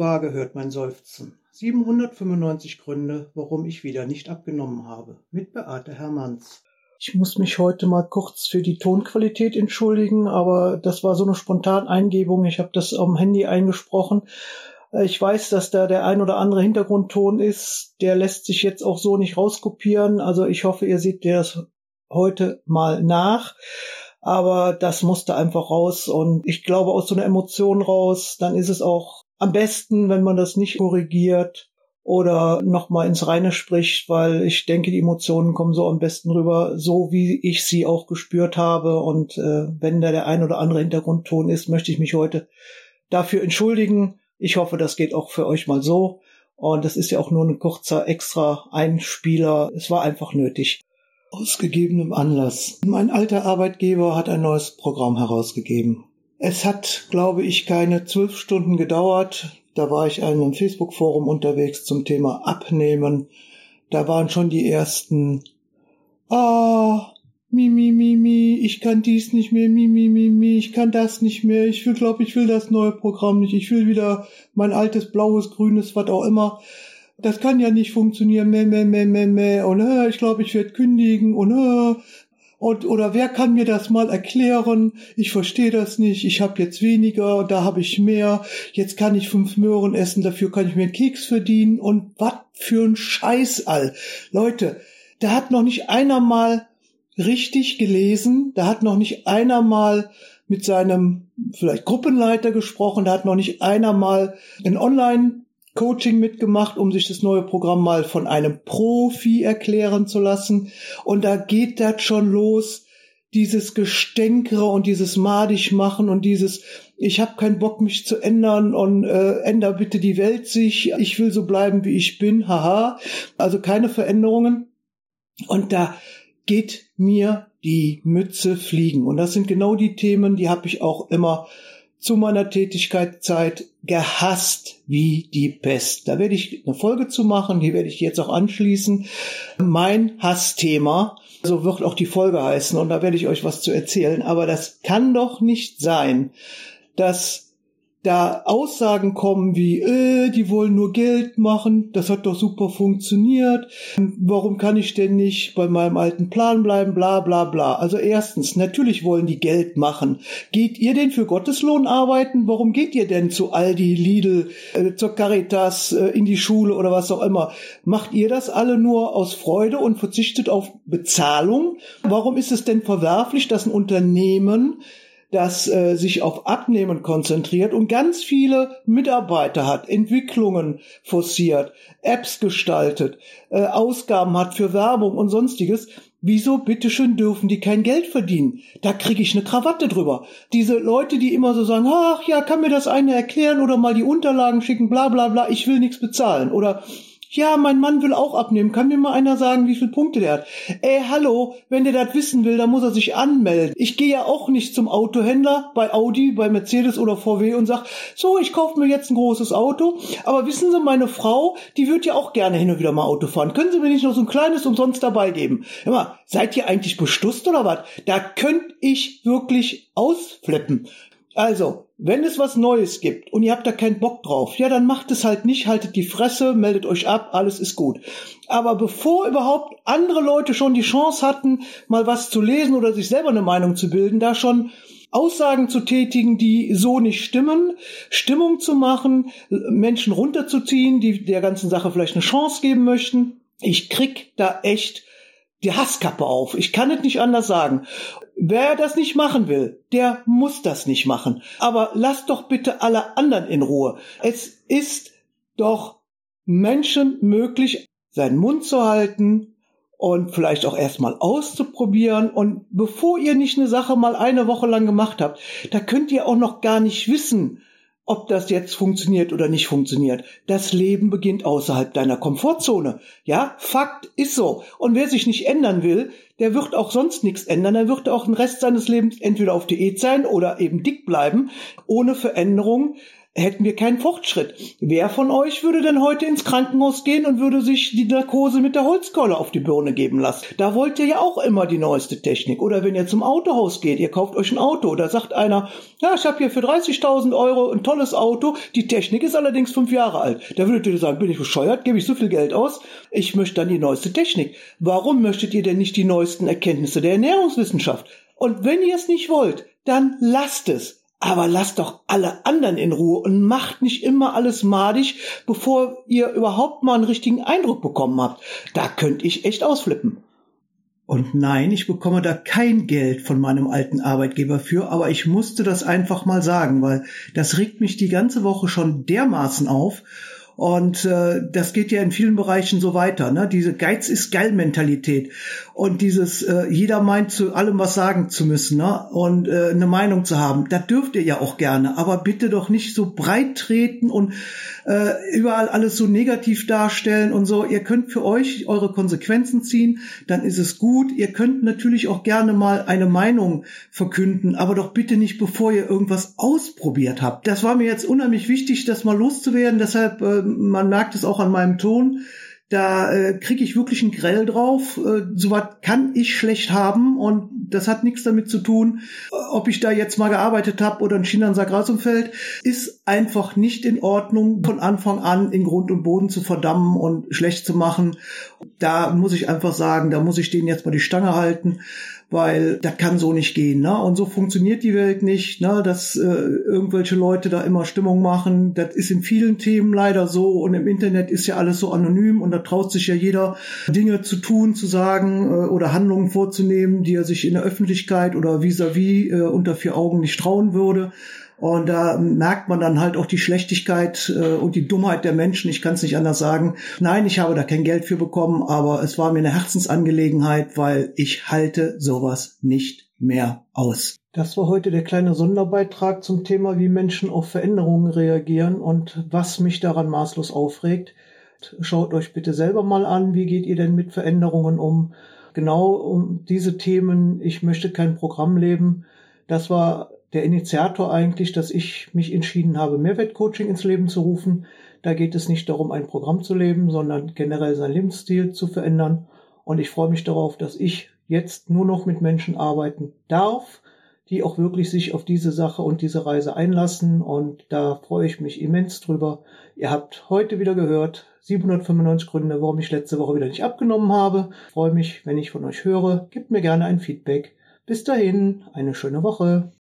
Waage hört mein Seufzen. 795 Gründe, warum ich wieder nicht abgenommen habe. Mit Beate Hermanns. Ich muss mich heute mal kurz für die Tonqualität entschuldigen, aber das war so eine spontane Eingebung. Ich habe das am Handy eingesprochen. Ich weiß, dass da der ein oder andere Hintergrundton ist. Der lässt sich jetzt auch so nicht rauskopieren. Also ich hoffe, ihr seht das heute mal nach aber das musste einfach raus und ich glaube aus so einer Emotion raus, dann ist es auch am besten, wenn man das nicht korrigiert oder nochmal ins Reine spricht, weil ich denke, die Emotionen kommen so am besten rüber, so wie ich sie auch gespürt habe und äh, wenn da der ein oder andere Hintergrundton ist, möchte ich mich heute dafür entschuldigen. Ich hoffe, das geht auch für euch mal so. Und das ist ja auch nur ein kurzer extra Einspieler. Es war einfach nötig. Aus gegebenem Anlass. Mein alter Arbeitgeber hat ein neues Programm herausgegeben. Es hat, glaube ich, keine zwölf Stunden gedauert. Da war ich in einem Facebook-Forum unterwegs zum Thema Abnehmen. Da waren schon die ersten, ah, mi, mi, mi, mi, ich kann dies nicht mehr, mi, mi, mi, mi, ich kann das nicht mehr, ich will, glaube ich will das neue Programm nicht, ich will wieder mein altes blaues, grünes, was auch immer das kann ja nicht funktionieren, meh, meh, meh, meh, meh, und äh, ich glaube, ich werde kündigen und äh, und oder wer kann mir das mal erklären? Ich verstehe das nicht. Ich habe jetzt weniger, da habe ich mehr. Jetzt kann ich fünf Möhren essen, dafür kann ich mir einen Keks verdienen. Und was für ein Scheißall. Leute, da hat noch nicht einer mal richtig gelesen, da hat noch nicht einer mal mit seinem vielleicht Gruppenleiter gesprochen, da hat noch nicht einer mal ein Online Coaching mitgemacht, um sich das neue Programm mal von einem Profi erklären zu lassen. Und da geht das schon los, dieses Gestänkere und dieses madig machen und dieses ich habe keinen Bock mich zu ändern und äh, änder bitte die Welt sich, ich will so bleiben wie ich bin, haha. Also keine Veränderungen. Und da geht mir die Mütze fliegen. Und das sind genau die Themen, die habe ich auch immer zu meiner Tätigkeitszeit gehasst wie die Pest. Da werde ich eine Folge zu machen, die werde ich jetzt auch anschließen. Mein Hassthema, so wird auch die Folge heißen und da werde ich euch was zu erzählen. Aber das kann doch nicht sein, dass da Aussagen kommen wie, äh, die wollen nur Geld machen, das hat doch super funktioniert, warum kann ich denn nicht bei meinem alten Plan bleiben, bla bla bla. Also erstens, natürlich wollen die Geld machen. Geht ihr denn für Gotteslohn arbeiten? Warum geht ihr denn zu Aldi, Lidl, äh, zur Caritas, äh, in die Schule oder was auch immer? Macht ihr das alle nur aus Freude und verzichtet auf Bezahlung? Warum ist es denn verwerflich, dass ein Unternehmen das äh, sich auf Abnehmen konzentriert und ganz viele Mitarbeiter hat, Entwicklungen forciert, Apps gestaltet, äh, Ausgaben hat für Werbung und sonstiges. Wieso bitteschön dürfen die kein Geld verdienen? Da kriege ich eine Krawatte drüber. Diese Leute, die immer so sagen, ach ja, kann mir das eine erklären oder mal die Unterlagen schicken, bla bla bla, ich will nichts bezahlen. Oder ja, mein Mann will auch abnehmen. Kann mir mal einer sagen, wie viele Punkte der hat? Ey, hallo, wenn der das wissen will, dann muss er sich anmelden. Ich gehe ja auch nicht zum Autohändler bei Audi, bei Mercedes oder VW und sag, so, ich kaufe mir jetzt ein großes Auto. Aber wissen Sie, meine Frau, die wird ja auch gerne hin und wieder mal Auto fahren. Können Sie mir nicht noch so ein kleines umsonst dabei geben? Mal, seid ihr eigentlich bestusst oder was? Da könnte ich wirklich ausflippen. Also, wenn es was Neues gibt und ihr habt da keinen Bock drauf, ja, dann macht es halt nicht, haltet die Fresse, meldet euch ab, alles ist gut. Aber bevor überhaupt andere Leute schon die Chance hatten, mal was zu lesen oder sich selber eine Meinung zu bilden, da schon Aussagen zu tätigen, die so nicht stimmen, Stimmung zu machen, Menschen runterzuziehen, die der ganzen Sache vielleicht eine Chance geben möchten. Ich krieg da echt die Hasskappe auf. Ich kann es nicht anders sagen. Wer das nicht machen will, der muss das nicht machen. Aber lasst doch bitte alle anderen in Ruhe. Es ist doch Menschen möglich, seinen Mund zu halten und vielleicht auch erstmal auszuprobieren. Und bevor ihr nicht eine Sache mal eine Woche lang gemacht habt, da könnt ihr auch noch gar nicht wissen, ob das jetzt funktioniert oder nicht funktioniert. Das Leben beginnt außerhalb deiner Komfortzone. Ja, Fakt ist so. Und wer sich nicht ändern will, der wird auch sonst nichts ändern. Er wird auch den Rest seines Lebens entweder auf Diät sein oder eben dick bleiben. Ohne Veränderung hätten wir keinen Fortschritt. Wer von euch würde denn heute ins Krankenhaus gehen und würde sich die Narkose mit der Holzkeule auf die Birne geben lassen? Da wollt ihr ja auch immer die neueste Technik. Oder wenn ihr zum Autohaus geht, ihr kauft euch ein Auto, da sagt einer, ja, ich habe hier für 30.000 Euro ein tolles Auto, die Technik ist allerdings fünf Jahre alt. Da würdet ihr sagen, bin ich bescheuert, gebe ich so viel Geld aus? Ich möchte dann die neueste Technik. Warum möchtet ihr denn nicht die neuesten Erkenntnisse der Ernährungswissenschaft? Und wenn ihr es nicht wollt, dann lasst es. Aber lasst doch alle anderen in Ruhe und macht nicht immer alles madig, bevor ihr überhaupt mal einen richtigen Eindruck bekommen habt. Da könnte ich echt ausflippen. Und nein, ich bekomme da kein Geld von meinem alten Arbeitgeber für, aber ich musste das einfach mal sagen, weil das regt mich die ganze Woche schon dermaßen auf und äh, das geht ja in vielen Bereichen so weiter. Ne? Diese Geiz ist geil Mentalität und dieses äh, jeder meint zu allem was sagen zu müssen ne? und äh, eine Meinung zu haben. Das dürft ihr ja auch gerne, aber bitte doch nicht so breit treten und äh, überall alles so negativ darstellen und so. Ihr könnt für euch eure Konsequenzen ziehen, dann ist es gut. Ihr könnt natürlich auch gerne mal eine Meinung verkünden, aber doch bitte nicht, bevor ihr irgendwas ausprobiert habt. Das war mir jetzt unheimlich wichtig, das mal loszuwerden. Deshalb äh, man merkt es auch an meinem Ton. Da äh, kriege ich wirklich einen Grell drauf. Äh, Sowas kann ich schlecht haben und das hat nichts damit zu tun, äh, ob ich da jetzt mal gearbeitet habe oder ein Schienensagralsumfeld. Ist einfach nicht in Ordnung, von Anfang an in Grund und Boden zu verdammen und schlecht zu machen. Da muss ich einfach sagen, da muss ich denen jetzt mal die Stange halten weil das kann so nicht gehen. Ne? Und so funktioniert die Welt nicht, ne? dass äh, irgendwelche Leute da immer Stimmung machen. Das ist in vielen Themen leider so und im Internet ist ja alles so anonym und da traut sich ja jeder Dinge zu tun, zu sagen äh, oder Handlungen vorzunehmen, die er sich in der Öffentlichkeit oder vis-à-vis -vis, äh, unter vier Augen nicht trauen würde. Und da merkt man dann halt auch die Schlechtigkeit äh, und die Dummheit der Menschen. Ich kann es nicht anders sagen. Nein, ich habe da kein Geld für bekommen, aber es war mir eine Herzensangelegenheit, weil ich halte sowas nicht mehr aus. Das war heute der kleine Sonderbeitrag zum Thema, wie Menschen auf Veränderungen reagieren und was mich daran maßlos aufregt. Schaut euch bitte selber mal an, wie geht ihr denn mit Veränderungen um? Genau um diese Themen, ich möchte kein Programm leben. Das war der Initiator eigentlich, dass ich mich entschieden habe, Mehrwertcoaching ins Leben zu rufen. Da geht es nicht darum, ein Programm zu leben, sondern generell seinen Lebensstil zu verändern. Und ich freue mich darauf, dass ich jetzt nur noch mit Menschen arbeiten darf, die auch wirklich sich auf diese Sache und diese Reise einlassen. Und da freue ich mich immens drüber. Ihr habt heute wieder gehört, 795 Gründe, warum ich letzte Woche wieder nicht abgenommen habe. Ich freue mich, wenn ich von euch höre. Gebt mir gerne ein Feedback. Bis dahin, eine schöne Woche.